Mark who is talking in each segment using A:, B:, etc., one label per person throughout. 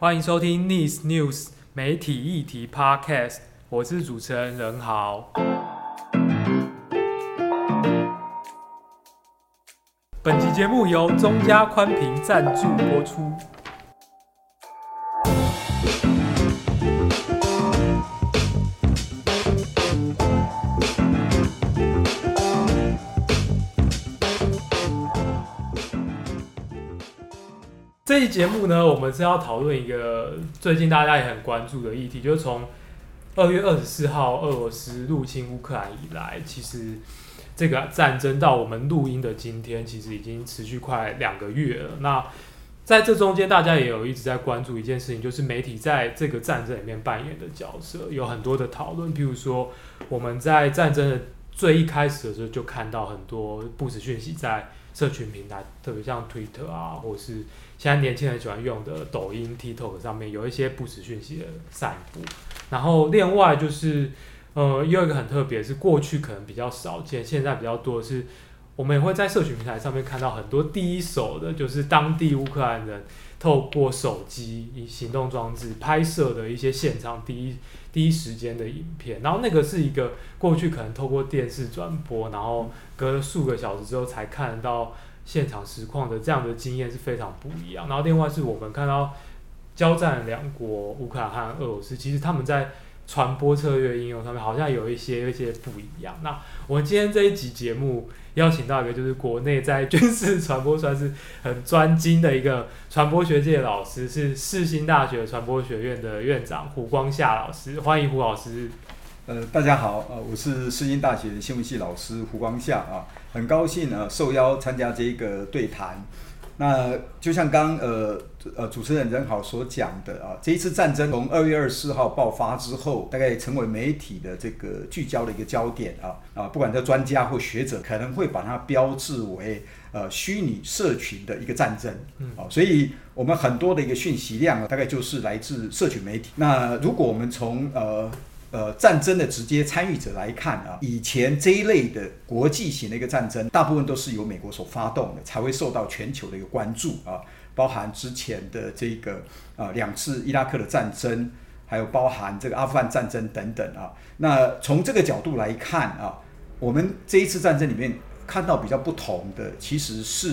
A: 欢迎收听《Nice News 媒体议题 Podcast》，我是主持人任豪。本期节目由中嘉宽频赞助播出。这期节目呢，我们是要讨论一个最近大家也很关注的议题，就是从二月二十四号俄罗斯入侵乌克兰以来，其实这个战争到我们录音的今天，其实已经持续快两个月了。那在这中间，大家也有一直在关注一件事情，就是媒体在这个战争里面扮演的角色，有很多的讨论。譬如说，我们在战争的最一开始的时候，就看到很多不实讯息在社群平台，特别像 Twitter 啊，或是现在年轻人喜欢用的抖音、TikTok 上面有一些不实讯息的散布，然后另外就是，呃，又一个很特别，是过去可能比较少见，现在比较多的是，我们也会在社群平台上面看到很多第一手的，就是当地乌克兰人透过手机、以行动装置拍摄的一些现场第一第一时间的影片，然后那个是一个过去可能透过电视转播，然后隔了数个小时之后才看到。现场实况的这样的经验是非常不一样。然后另外是我们看到交战两国乌克兰和俄罗斯，其实他们在传播策略应用上面好像有一些一些不一样。那我今天这一集节目邀请到一个就是国内在军事传播算是很专精的一个传播学界老师，是世新大学传播学院的院长胡光夏老师，欢迎胡老师。
B: 呃，大家好，呃，我是世新大学新闻系老师胡光夏啊，很高兴呢受邀参加这一个对谈。那就像刚呃呃主持人任好所讲的啊，这一次战争从二月二十四号爆发之后，大概成为媒体的这个聚焦的一个焦点啊啊，不管在专家或学者，可能会把它标志为呃虚拟社群的一个战争，嗯啊，所以我们很多的一个讯息量啊大概就是来自社群媒体。那如果我们从呃呃，战争的直接参与者来看啊，以前这一类的国际型的一个战争，大部分都是由美国所发动的，才会受到全球的一个关注啊。包含之前的这个啊两次伊拉克的战争，还有包含这个阿富汗战争等等啊。那从这个角度来看啊，我们这一次战争里面看到比较不同的，其实是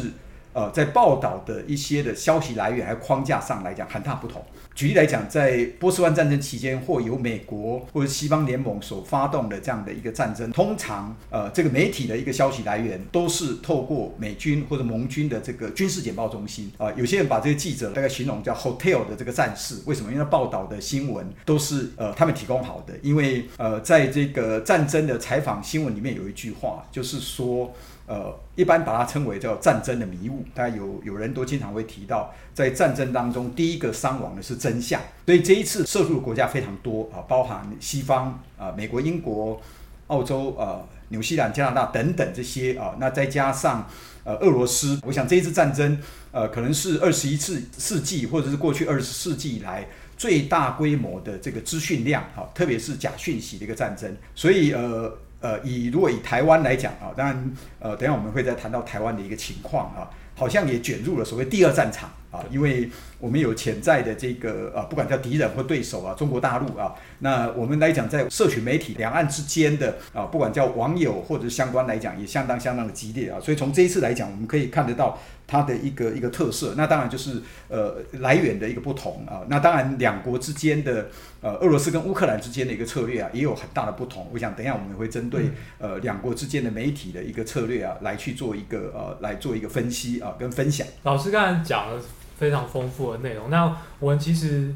B: 呃在报道的一些的消息来源还有框架上来讲很大不同。举例来讲，在波斯湾战争期间，或由美国或者西方联盟所发动的这样的一个战争，通常呃，这个媒体的一个消息来源都是透过美军或者盟军的这个军事简报中心啊、有些人把这个记者大概形容叫 “hotel” 的这个战士，为什么？因为报道的新闻都是呃他们提供好的。因为呃，在这个战争的采访新闻里面有一句话，就是说。呃，一般把它称为叫战争的迷雾，大家有有人都经常会提到，在战争当中，第一个伤亡的是真相。所以这一次涉入的国家非常多啊，包含西方啊、美国、英国、澳洲啊、呃、纽西兰、加拿大等等这些啊，那再加上呃俄罗斯，我想这一次战争呃，可能是二十一世世纪或者是过去二十世纪以来最大规模的这个资讯量哈，特别是假讯息的一个战争。所以呃。呃，以如果以台湾来讲啊，当然，呃，等下我们会再谈到台湾的一个情况啊，好像也卷入了所谓第二战场啊，因为我们有潜在的这个啊，不管叫敌人或对手啊，中国大陆啊，那我们来讲在社群媒体两岸之间的啊，不管叫网友或者相关来讲，也相当相当的激烈啊，所以从这一次来讲，我们可以看得到。它的一个一个特色，那当然就是呃来源的一个不同啊。那当然两国之间的呃俄罗斯跟乌克兰之间的一个策略啊，也有很大的不同。我想等一下我们也会针对呃两国之间的媒体的一个策略啊，来去做一个呃来做一个分析啊跟分享。
A: 老师刚才讲了非常丰富的内容，那我们其实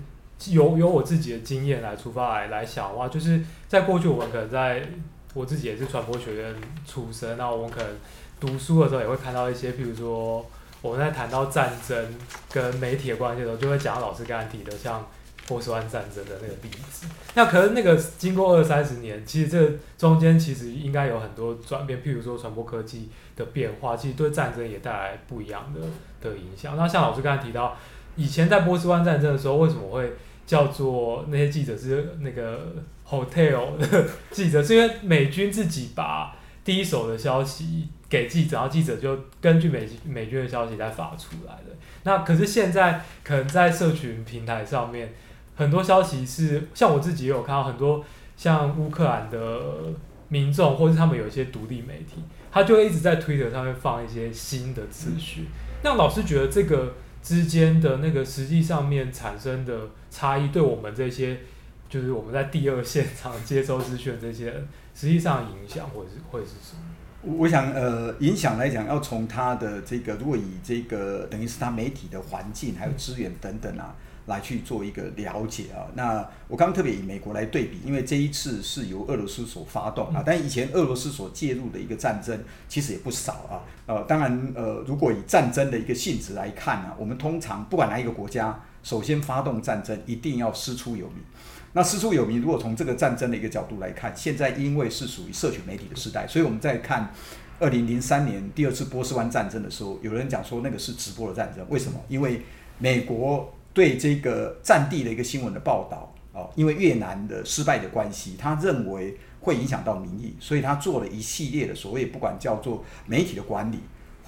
A: 有有我自己的经验来出发来来想的话，就是在过去我们可能在我自己也是传播学院出身，那我们可能读书的时候也会看到一些，比如说。我们在谈到战争跟媒体的关系的时候，就会讲到老师刚才提的像波斯湾战争的那个例子。那可能那个经过二三十年，其实这中间其实应该有很多转变，譬如说传播科技的变化，其实对战争也带来不一样的的影响。那像老师刚才提到，以前在波斯湾战争的时候，为什么会叫做那些记者是那个 hotel 的记者？是 因为美军自己把第一手的消息给记者，然后记者就根据美美军的消息再发出来的。那可是现在可能在社群平台上面，很多消息是像我自己也有看到很多像乌克兰的民众，或是他们有一些独立媒体，他就会一直在推特上面放一些新的资讯。那老师觉得这个之间的那个实际上面产生的差异，对我们这些就是我们在第二现场接收资讯的这些人，实际上影响会是会是什么？
B: 我想，呃，影响来讲，要从他的这个，如果以这个等于是他媒体的环境还有资源等等啊，来去做一个了解啊。那我刚刚特别以美国来对比，因为这一次是由俄罗斯所发动啊，但以前俄罗斯所介入的一个战争其实也不少啊。呃，当然，呃，如果以战争的一个性质来看呢，我们通常不管哪一个国家，首先发动战争一定要师出有名。那师出有名，如果从这个战争的一个角度来看，现在因为是属于社群媒体的时代，所以我们在看二零零三年第二次波斯湾战争的时候，有人讲说那个是直播的战争，为什么？因为美国对这个战地的一个新闻的报道哦，因为越南的失败的关系，他认为会影响到民意，所以他做了一系列的所谓不管叫做媒体的管理，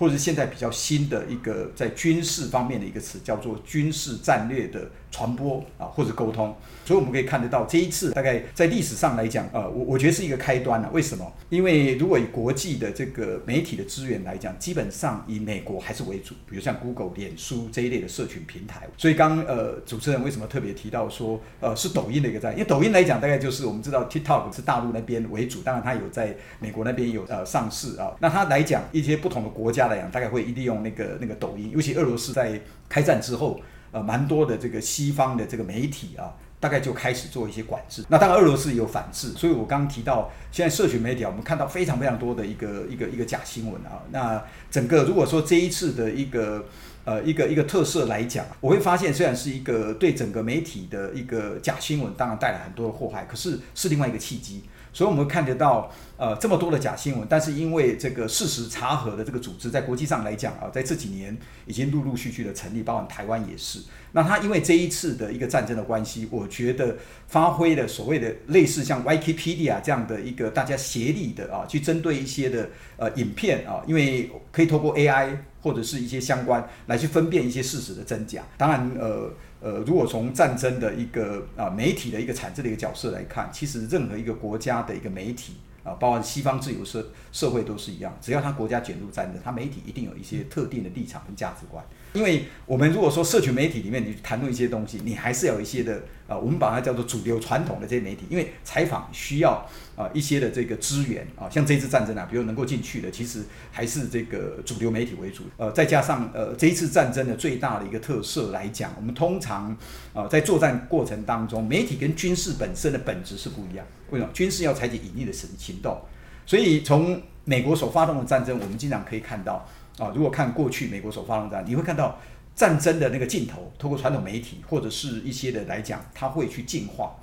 B: 或者是现在比较新的一个在军事方面的一个词，叫做军事战略的。传播啊，或者沟通，所以我们可以看得到，这一次大概在历史上来讲，呃，我我觉得是一个开端了。为什么？因为如果以国际的这个媒体的资源来讲，基本上以美国还是为主，比如像 Google、脸书这一类的社群平台。所以刚呃主持人为什么特别提到说，呃，是抖音的一个在，因为抖音来讲，大概就是我们知道 TikTok 是大陆那边为主，当然它有在美国那边有呃上市啊。那它来讲一些不同的国家大概会利用那个那个抖音，尤其俄罗斯在开战之后。呃，蛮多的这个西方的这个媒体啊，大概就开始做一些管制。那当然，俄罗斯也有反制。所以我刚刚提到，现在社群媒体啊，我们看到非常非常多的一个一个一个假新闻啊。那整个如果说这一次的一个呃一个一个特色来讲，我会发现，虽然是一个对整个媒体的一个假新闻，当然带来很多的祸害，可是是另外一个契机。所以我们看得到，呃，这么多的假新闻，但是因为这个事实查核的这个组织，在国际上来讲啊，在这几年已经陆陆续续的成立，包括台湾也是。那他因为这一次的一个战争的关系，我觉得发挥了所谓的类似像 Wikipedia 这样的一个大家协力的啊，去针对一些的呃影片啊，因为可以透过 AI 或者是一些相关来去分辨一些事实的真假。当然，呃。呃，如果从战争的一个啊媒体的一个产生的一个角色来看，其实任何一个国家的一个媒体啊，包括西方自由社社会都是一样，只要他国家卷入战争，他媒体一定有一些特定的立场跟价值观。因为我们如果说社群媒体里面你谈论一些东西，你还是有一些的啊，我们把它叫做主流传统的这些媒体，因为采访需要啊一些的这个资源啊，像这次战争啊，比如能够进去的，其实还是这个主流媒体为主。呃，再加上呃这一次战争的最大的一个特色来讲，我们通常啊在作战过程当中，媒体跟军事本身的本质是不一样。为什么？军事要采取隐匿的行行动，所以从美国所发动的战争，我们经常可以看到。啊，如果看过去美国所发动战，你会看到战争的那个镜头，透过传统媒体或者是一些的来讲，他会去净化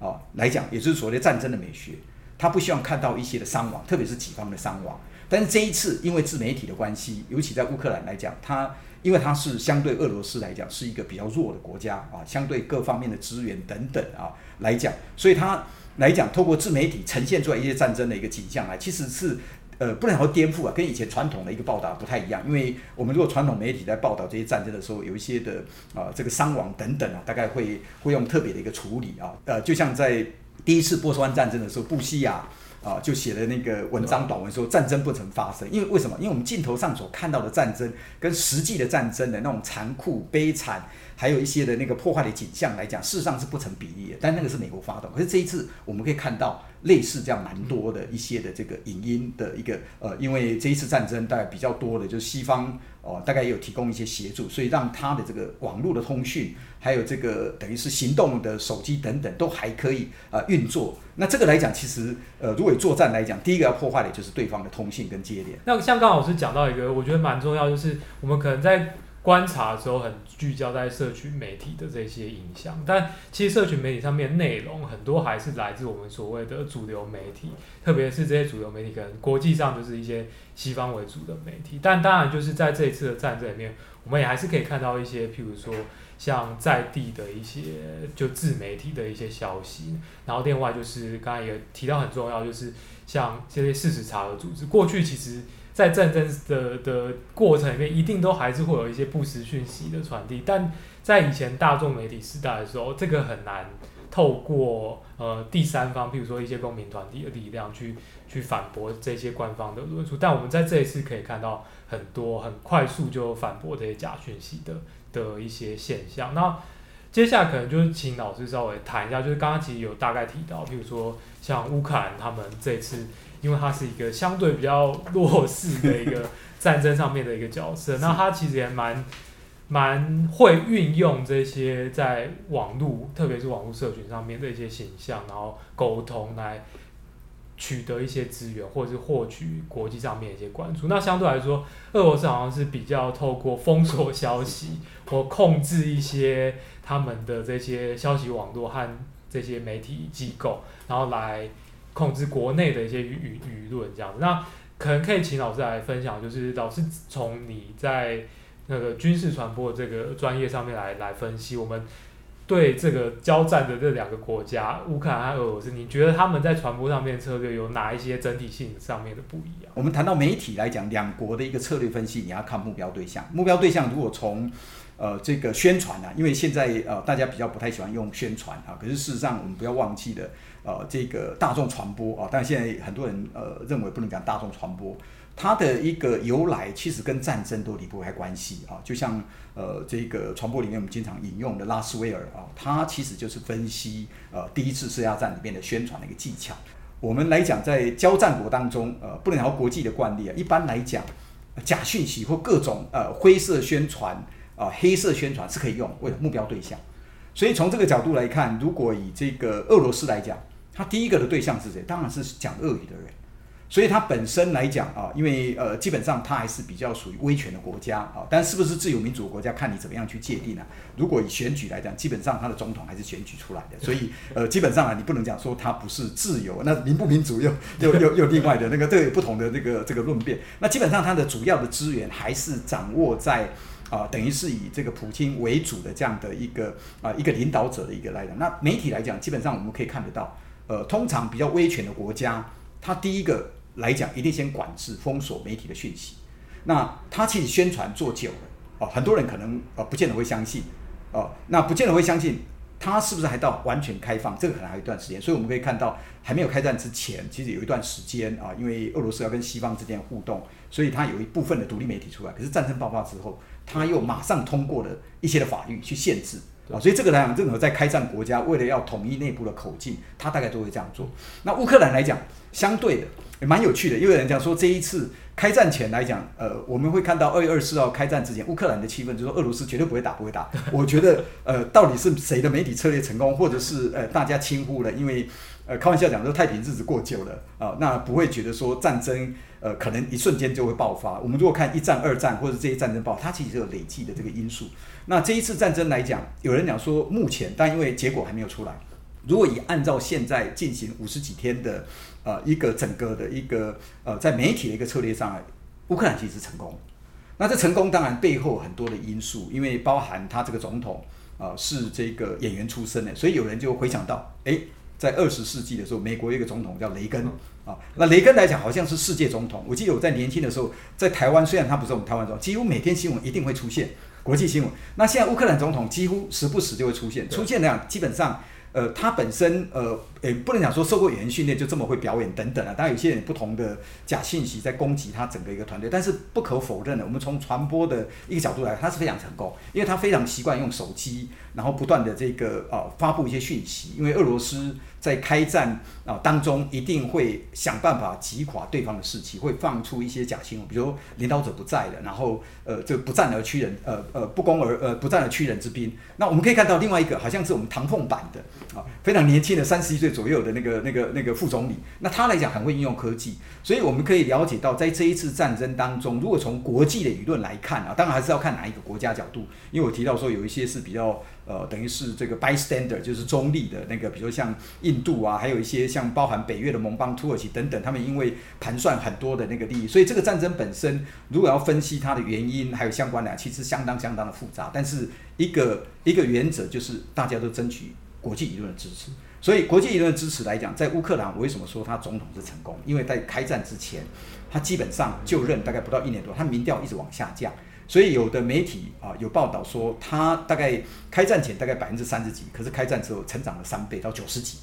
B: 啊，来讲也就是所谓的战争的美学，他不希望看到一些的伤亡，特别是己方的伤亡。但是这一次，因为自媒体的关系，尤其在乌克兰来讲，它因为它是相对俄罗斯来讲是一个比较弱的国家啊，相对各方面的资源等等啊来讲，所以它来讲透过自媒体呈现出来一些战争的一个景象来，其实是。呃，不能说颠覆啊，跟以前传统的一个报道不太一样。因为我们如果传统媒体在报道这些战争的时候，有一些的啊、呃，这个伤亡等等啊，大概会会用特别的一个处理啊。呃，就像在第一次波斯湾战争的时候，布希亚啊就写了那个文章短文说战争不曾发生。因为为什么？因为我们镜头上所看到的战争跟实际的战争的那种残酷悲惨。还有一些的那个破坏的景象来讲，事实上是不成比例的。但那个是美国发动，可是这一次我们可以看到类似这样蛮多的一些的这个影音的一个呃，因为这一次战争大概比较多的就是西方哦、大概也有提供一些协助，所以让他的这个网络的通讯，还有这个等于是行动的手机等等都还可以啊运作。那这个来讲，其实呃，如果作战来讲，第一个要破坏的就是对方的通信跟接连。
A: 那像刚刚老师讲到一个，我觉得蛮重要，就是我们可能在。观察的时候很聚焦在社群媒体的这些影响，但其实社群媒体上面内容很多还是来自我们所谓的主流媒体，特别是这些主流媒体可能国际上就是一些西方为主的媒体。但当然就是在这一次的战争里面，我们也还是可以看到一些，譬如说像在地的一些就自媒体的一些消息。然后另外就是刚才也提到很重要，就是像这些事实查核组织，过去其实。在战争的的过程里面，一定都还是会有一些不实讯息的传递。但在以前大众媒体时代的时候，这个很难透过呃第三方，譬如说一些公民团体的力量去去反驳这些官方的论述。但我们在这一次可以看到很多很快速就反驳这些假讯息的的一些现象。那接下来可能就是请老师稍微谈一下，就是刚刚其实有大概提到，譬如说像乌克兰他们这次，因为它是一个相对比较弱势的一个 战争上面的一个角色，那他其实也蛮蛮会运用这些在网络，特别是网络社群上面的一些形象，然后沟通来取得一些资源，或者是获取国际上面一些关注。那相对来说，俄罗斯好像是比较透过封锁消息或控制一些。他们的这些消息网络和这些媒体机构，然后来控制国内的一些舆舆论这样子。那可能可以请老师来分享，就是老师从你在那个军事传播这个专业上面来来分析，我们对这个交战的这两个国家乌克兰和俄罗斯，你觉得他们在传播上面策略有哪一些整体性上面的不一样？
B: 我们谈到媒体来讲，两国的一个策略分析，你要看目标对象。目标对象如果从呃，这个宣传啊，因为现在呃，大家比较不太喜欢用宣传啊。可是事实上，我们不要忘记了，呃，这个大众传播啊，但现在很多人呃认为不能讲大众传播，它的一个由来其实跟战争都离不开关系啊。就像呃，这个传播里面我们经常引用的拉斯威尔啊，他其实就是分析呃第一次世界大战里面的宣传的一个技巧。我们来讲，在交战国当中，呃，不能聊国际的惯例啊。一般来讲，假讯息或各种呃灰色宣传。啊，黑色宣传是可以用，为目标对象。所以从这个角度来看，如果以这个俄罗斯来讲，他第一个的对象是谁？当然是讲俄语的人。所以他本身来讲啊，因为呃，基本上他还是比较属于威权的国家啊。但是不是自由民主国家，看你怎么样去界定啊。如果以选举来讲，基本上他的总统还是选举出来的。所以呃，基本上啊，你不能讲说他不是自由，那民不民主又 又又又另外的那个都有不同的这个这个论辩。那基本上他的主要的资源还是掌握在。啊，等于是以这个普京为主的这样的一个啊一个领导者的一个来讲，那媒体来讲，基本上我们可以看得到，呃，通常比较威权的国家，它第一个来讲一定先管制、封锁媒体的讯息。那它其实宣传做久了，哦，很多人可能呃不见得会相信，哦，那不见得会相信。它是不是还到完全开放？这个可能还有一段时间，所以我们可以看到，还没有开战之前，其实有一段时间啊，因为俄罗斯要跟西方之间互动，所以它有一部分的独立媒体出来。可是战争爆发之后，它又马上通过了一些的法律去限制啊，所以这个来讲，任何在开战国家为了要统一内部的口径，他大概都会这样做。那乌克兰来讲，相对的也蛮有趣的，因为人讲说这一次。开战前来讲，呃，我们会看到二月二十四号开战之前，乌克兰的气氛就是说俄罗斯绝对不会打，不会打。我觉得，呃，到底是谁的媒体策略成功，或者是呃大家轻忽了？因为，呃，开玩笑讲说太平日子过久了啊，那不会觉得说战争，呃，可能一瞬间就会爆发。我们如果看一战、二战或者这些战争爆发，它其实有累积的这个因素。那这一次战争来讲，有人讲说目前，但因为结果还没有出来，如果以按照现在进行五十几天的。呃，一个整个的一个呃，在媒体的一个策略上来，乌克兰其实是成功。那这成功当然背后很多的因素，因为包含他这个总统啊、是这个演员出身的，所以有人就回想到，诶，在二十世纪的时候，美国有一个总统叫雷根啊。那雷根来讲，好像是世界总统。我记得我在年轻的时候，在台湾，虽然他不是我们台湾总统，几乎每天新闻一定会出现国际新闻。那现在乌克兰总统几乎时不时就会出现，出现那样基本上。呃，他本身呃，也不能讲说受过演员训练就这么会表演等等啊。当然有些人不同的假信息在攻击他整个一个团队，但是不可否认的，我们从传播的一个角度来，他是非常成功，因为他非常习惯用手机，然后不断的这个呃发布一些讯息，因为俄罗斯。在开战啊当中，一定会想办法击垮对方的士气，会放出一些假新闻，比如领导者不在了，然后呃，这不战而屈人，呃呃，不攻而呃不战而屈人之兵。那我们可以看到另外一个，好像是我们唐凤版的啊，非常年轻的三十一岁左右的那个那个那个副总理。那他来讲很会应用科技，所以我们可以了解到，在这一次战争当中，如果从国际的舆论来看啊，当然还是要看哪一个国家角度，因为我提到说有一些是比较。呃，等于是这个 bystander，就是中立的那个，比如像印度啊，还有一些像包含北约的盟邦土耳其等等，他们因为盘算很多的那个利益，所以这个战争本身如果要分析它的原因，还有相关的，其实相当相当的复杂。但是一个一个原则就是大家都争取国际舆论的支持。所以国际舆论支持来讲，在乌克兰，我为什么说他总统是成功？因为在开战之前，他基本上就任大概不到一年多，他民调一直往下降。所以有的媒体啊有报道说，他大概开战前大概百分之三十几，可是开战之后成长了三倍到九十几。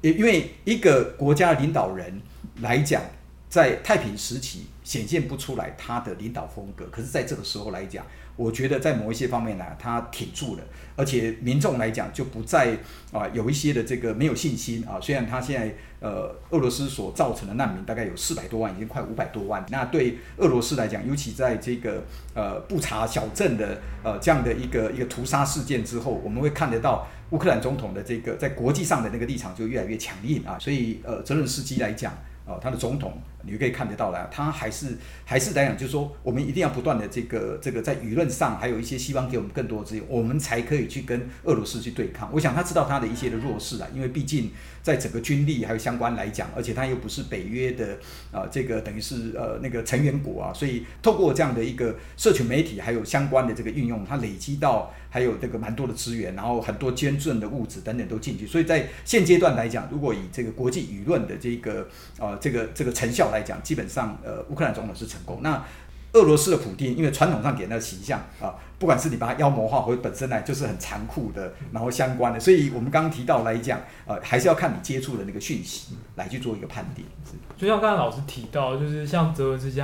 B: 因因为一个国家领导人来讲，在太平时期显现不出来他的领导风格，可是在这个时候来讲，我觉得在某一些方面呢，他挺住了，而且民众来讲就不再啊有一些的这个没有信心啊。虽然他现在呃俄罗斯所造成的难民大概有四百多万，已经快五百多万。那对俄罗斯来讲，尤其在这个呃布查小镇的呃这样的一个一个屠杀事件之后，我们会看得到乌克兰总统的这个在国际上的那个立场就越来越强硬啊。所以呃泽伦斯基来讲。呃，他的总统，你就可以看得到了，他还是还是来讲，就是说，我们一定要不断的这个这个在舆论上，还有一些西方给我们更多的资源，我们才可以去跟俄罗斯去对抗。我想他知道他的一些的弱势啊，因为毕竟在整个军力还有相关来讲，而且他又不是北约的啊、呃，这个等于是呃那个成员国啊，所以透过这样的一个社群媒体还有相关的这个运用，他累积到。还有这个蛮多的资源，然后很多捐赠的物质等等都进去，所以在现阶段来讲，如果以这个国际舆论的这个呃这个这个成效来讲，基本上呃乌克兰总统是成功。那俄罗斯的普丁，因为传统上给那个形象啊，不管是你把它妖魔化，或者本身呢就是很残酷的，然后相关的，所以我们刚刚提到来讲，呃还是要看你接触的那个讯息来去做一个判定。
A: 就像刚才老师提到，就是像泽伦斯基，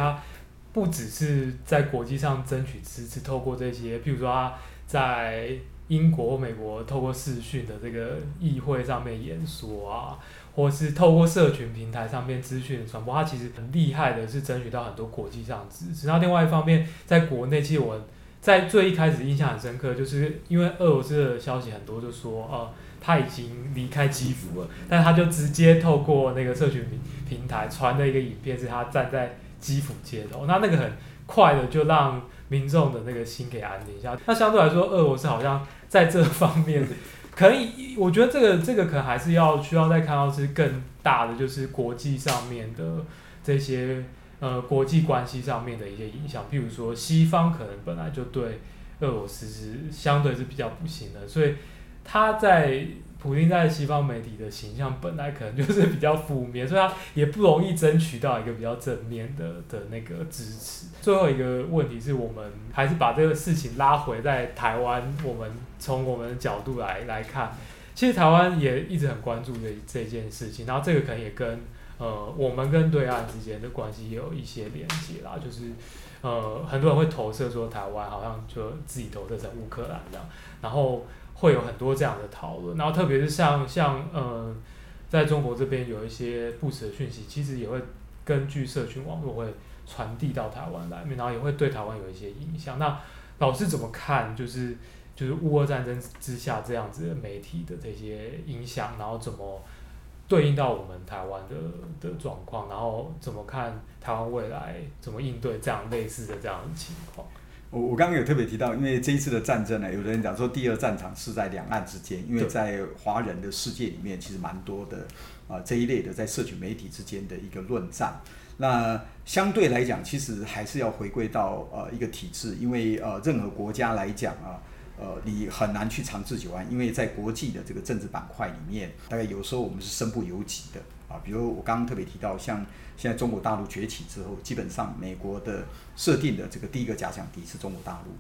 A: 不只是在国际上争取支持，透过这些，譬如说他。在英国美国透过视讯的这个议会上面演说啊，或是透过社群平台上面资讯传播，它其实很厉害的，是争取到很多国际上支持。那另外一方面，在国内，其实我在最一开始印象很深刻，就是因为俄罗斯的消息很多，就说呃他已经离开基辅了，但他就直接透过那个社群平平台传了一个影片，是他站在基辅街头，那那个很快的就让。民众的那个心给安定一下。那相对来说，俄罗斯好像在这方面，可以，我觉得这个这个可能还是要需要再看到是更大的，就是国际上面的这些呃国际关系上面的一些影响。譬如说，西方可能本来就对俄罗斯是相对是比较不行的，所以他在。普丁在西方媒体的形象本来可能就是比较负面，所以他也不容易争取到一个比较正面的的那个支持。最后一个问题是我们还是把这个事情拉回在台湾，我们从我们的角度来来看，其实台湾也一直很关注这这件事情，然后这个可能也跟呃我们跟对岸之间的关系也有一些连接啦，就是呃很多人会投射说台湾好像就自己投射成乌克兰这样，然后。会有很多这样的讨论，然后特别是像像呃，在中国这边有一些不实的讯息，其实也会根据社群网络会传递到台湾来，然后也会对台湾有一些影响。那老师怎么看？就是就是乌俄战争之下这样子的媒体的这些影响，然后怎么对应到我们台湾的的状况？然后怎么看台湾未来怎么应对这样类似的这样的情况？
B: 我我刚刚有特别提到，因为这一次的战争呢，有的人讲说第二战场是在两岸之间，因为在华人的世界里面，其实蛮多的啊这一类的在社群媒体之间的一个论战。那相对来讲，其实还是要回归到呃一个体制，因为呃任何国家来讲啊，呃你很难去长治久安，因为在国际的这个政治板块里面，大概有时候我们是身不由己的。啊，比如我刚刚特别提到，像现在中国大陆崛起之后，基本上美国的设定的这个第一个假想敌是中国大陆。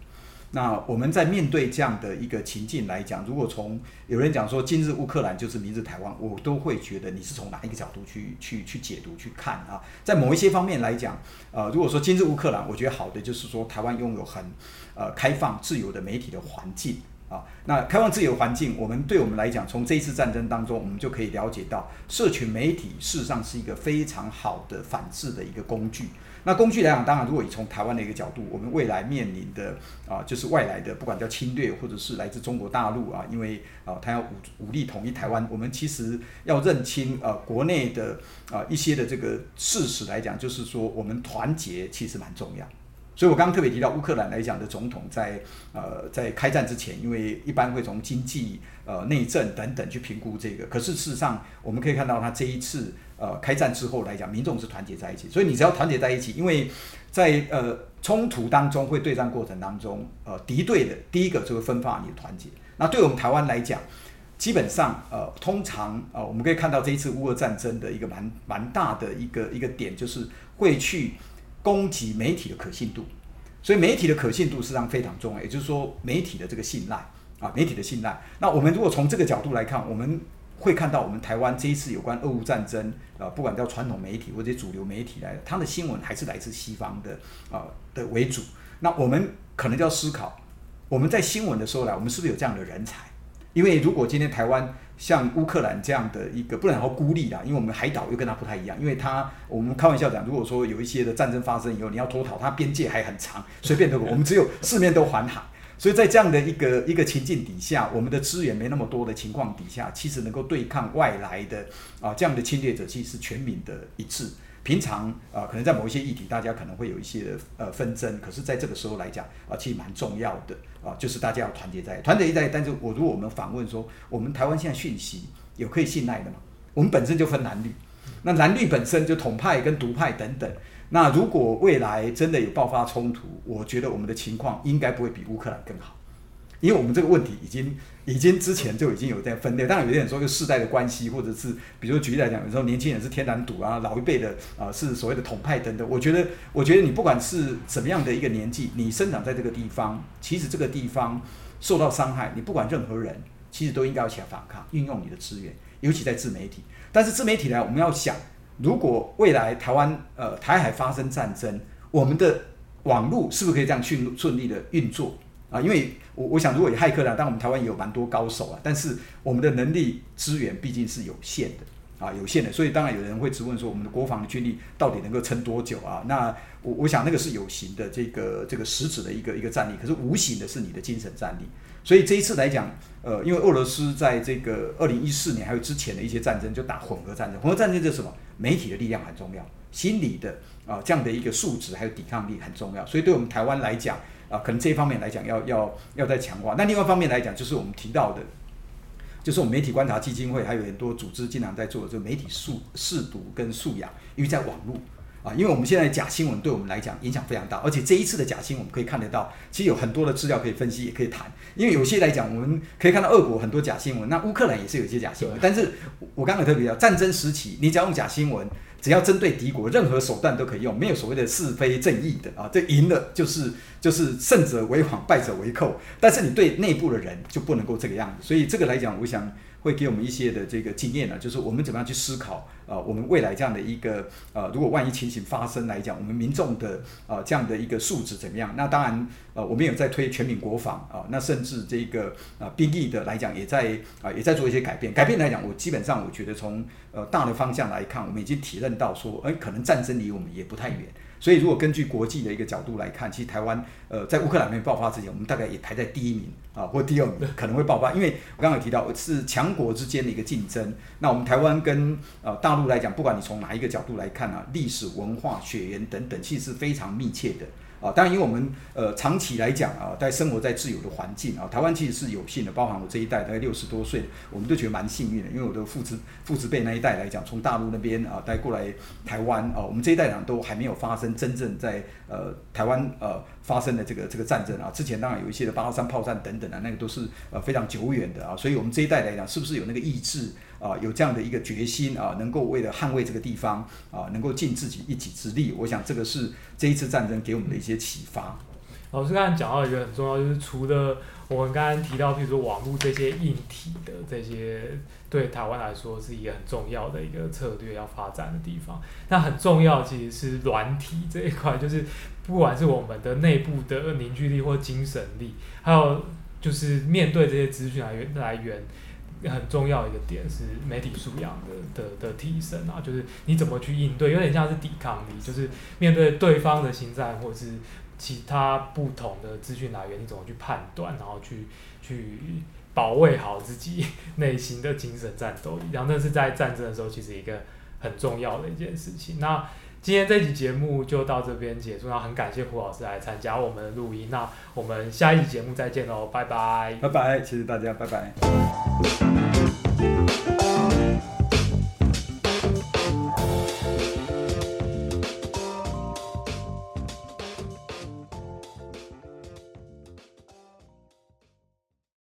B: 那我们在面对这样的一个情境来讲，如果从有人讲说今日乌克兰就是明日台湾，我都会觉得你是从哪一个角度去去去解读去看啊？在某一些方面来讲，呃，如果说今日乌克兰，我觉得好的就是说台湾拥有很呃开放自由的媒体的环境。啊，那开放自由环境，我们对我们来讲，从这一次战争当中，我们就可以了解到，社群媒体事实上是一个非常好的反制的一个工具。那工具来讲，当然，如果以从台湾的一个角度，我们未来面临的啊，就是外来的，不管叫侵略，或者是来自中国大陆啊，因为啊，他要武武力统一台湾，我们其实要认清呃国内的啊一些的这个事实来讲，就是说我们团结其实蛮重要。所以，我刚刚特别提到乌克兰来讲的总统在呃在开战之前，因为一般会从经济、呃内政等等去评估这个。可是事实上，我们可以看到他这一次呃开战之后来讲，民众是团结在一起。所以你只要团结在一起，因为在呃冲突当中会对战过程当中，呃敌对的第一个就会分化你的团结。那对我们台湾来讲，基本上呃，通常呃，我们可以看到这一次乌俄战争的一个蛮蛮大的一个一个点，就是会去攻击媒体的可信度。所以媒体的可信度实际上非常重要，也就是说媒体的这个信赖啊，媒体的信赖。那我们如果从这个角度来看，我们会看到我们台湾这一次有关俄乌战争啊，不管叫传统媒体或者主流媒体来的，它的新闻还是来自西方的啊的为主。那我们可能就要思考，我们在新闻的时候来，我们是不是有这样的人才？因为如果今天台湾像乌克兰这样的一个不能说孤立啦，因为我们海岛又跟它不太一样，因为它我们开玩笑讲，如果说有一些的战争发生以后，你要脱逃，它边界还很长，随便都。我们只有四面都环海，所以在这样的一个一个情境底下，我们的资源没那么多的情况底下，其实能够对抗外来的啊这样的侵略者，其实是全民的一致。平常啊、可能在某一些议题，大家可能会有一些呃纷争，可是在这个时候来讲啊、其实蛮重要的啊、就是大家要团结在团结在。但是我如果我们访问说，我们台湾现在讯息有可以信赖的吗？我们本身就分蓝绿，那蓝绿本身就统派跟独派等等。那如果未来真的有爆发冲突，我觉得我们的情况应该不会比乌克兰更好。因为我们这个问题已经已经之前就已经有在分裂，当然有些人说是世代的关系，或者是比如举例来讲，有时候年轻人是天然赌啊，老一辈的啊、是所谓的统派等等。我觉得，我觉得你不管是什么样的一个年纪，你生长在这个地方，其实这个地方受到伤害，你不管任何人，其实都应该要起来反抗，运用你的资源，尤其在自媒体。但是自媒体呢，我们要想，如果未来台湾呃台海发生战争，我们的网络是不是可以这样顺顺利的运作？啊，因为我我想，如果有骇客呢，但我们台湾也有蛮多高手啊，但是我们的能力资源毕竟是有限的啊，有限的，所以当然有人会质问说，我们的国防的军力到底能够撑多久啊？那我我想那个是有形的这个这个实质的一个一个战力，可是无形的是你的精神战力。所以这一次来讲，呃，因为俄罗斯在这个二零一四年还有之前的一些战争就打混合战争，混合战争就是什么？媒体的力量很重要，心理的啊这样的一个素质还有抵抗力很重要，所以对我们台湾来讲。啊，可能这一方面来讲要要要再强化。那另外一方面来讲，就是我们提到的，就是我们媒体观察基金会还有很多组织经常在做的，就媒体素试读跟素养，因为在网络啊，因为我们现在假新闻对我们来讲影响非常大，而且这一次的假新闻我们可以看得到，其实有很多的资料可以分析，也可以谈。因为有些来讲，我们可以看到俄国很多假新闻，那乌克兰也是有一些假新闻。但是我刚刚特别讲，战争时期你只要用假新闻。只要针对敌国，任何手段都可以用，没有所谓的是非正义的啊。这赢了就是就是胜者为王，败者为寇。但是你对内部的人就不能够这个样子。所以这个来讲，我想会给我们一些的这个经验呢，就是我们怎么样去思考啊，我们未来这样的一个呃，如果万一情形发生来讲，我们民众的啊这样的一个素质怎么样？那当然呃，我们有在推全民国防啊，那甚至这个啊兵役的来讲，也在啊也在做一些改变。改变来讲，我基本上我觉得从呃大的方向来看，我们已经体认到说，哎，可能战争离我们也不太远。所以，如果根据国际的一个角度来看，其实台湾，呃，在乌克兰没爆发之前，我们大概也排在第一名啊，或第二名可能会爆发。因为我刚刚有提到是强国之间的一个竞争。那我们台湾跟呃大陆来讲，不管你从哪一个角度来看啊，历史文化、血缘等等，其实是非常密切的。啊，当然，因为我们呃长期来讲啊，在生活在自由的环境啊，台湾其实是有幸的，包含我这一代大概六十多岁，我们都觉得蛮幸运的，因为我的父子父子辈那一代来讲，从大陆那边啊带过来台湾啊，我们这一代人都还没有发生真正在呃台湾呃发生的这个这个战争啊。之前当然有一些的八二三炮战等等啊，那个都是呃非常久远的啊，所以我们这一代来讲，是不是有那个意志？啊，有这样的一个决心啊，能够为了捍卫这个地方啊，能够尽自己一己之力。我想这个是这一次战争给我们的一些启发。
A: 老师刚才讲到一个很重要，就是除了我们刚刚提到，譬如说网络这些硬体的这些，对台湾来说是一个很重要的一个策略要发展的地方。那很重要其实是软体这一块，就是不管是我们的内部的凝聚力或精神力，还有就是面对这些资讯来源来源。很重要一个点是媒体素养的的的提升啊，就是你怎么去应对，有点像是抵抗力，就是面对对方的心战或是其他不同的资讯来源，你怎么去判断，然后去去保卫好自己内心的精神战斗力，然后那是在战争的时候其实一个很重要的一件事情。那今天这期节目就到这边结束，那很感谢胡老师来参加我们的录音，那我们下一期节目再见喽，拜拜，
B: 拜拜，谢谢大家，拜拜。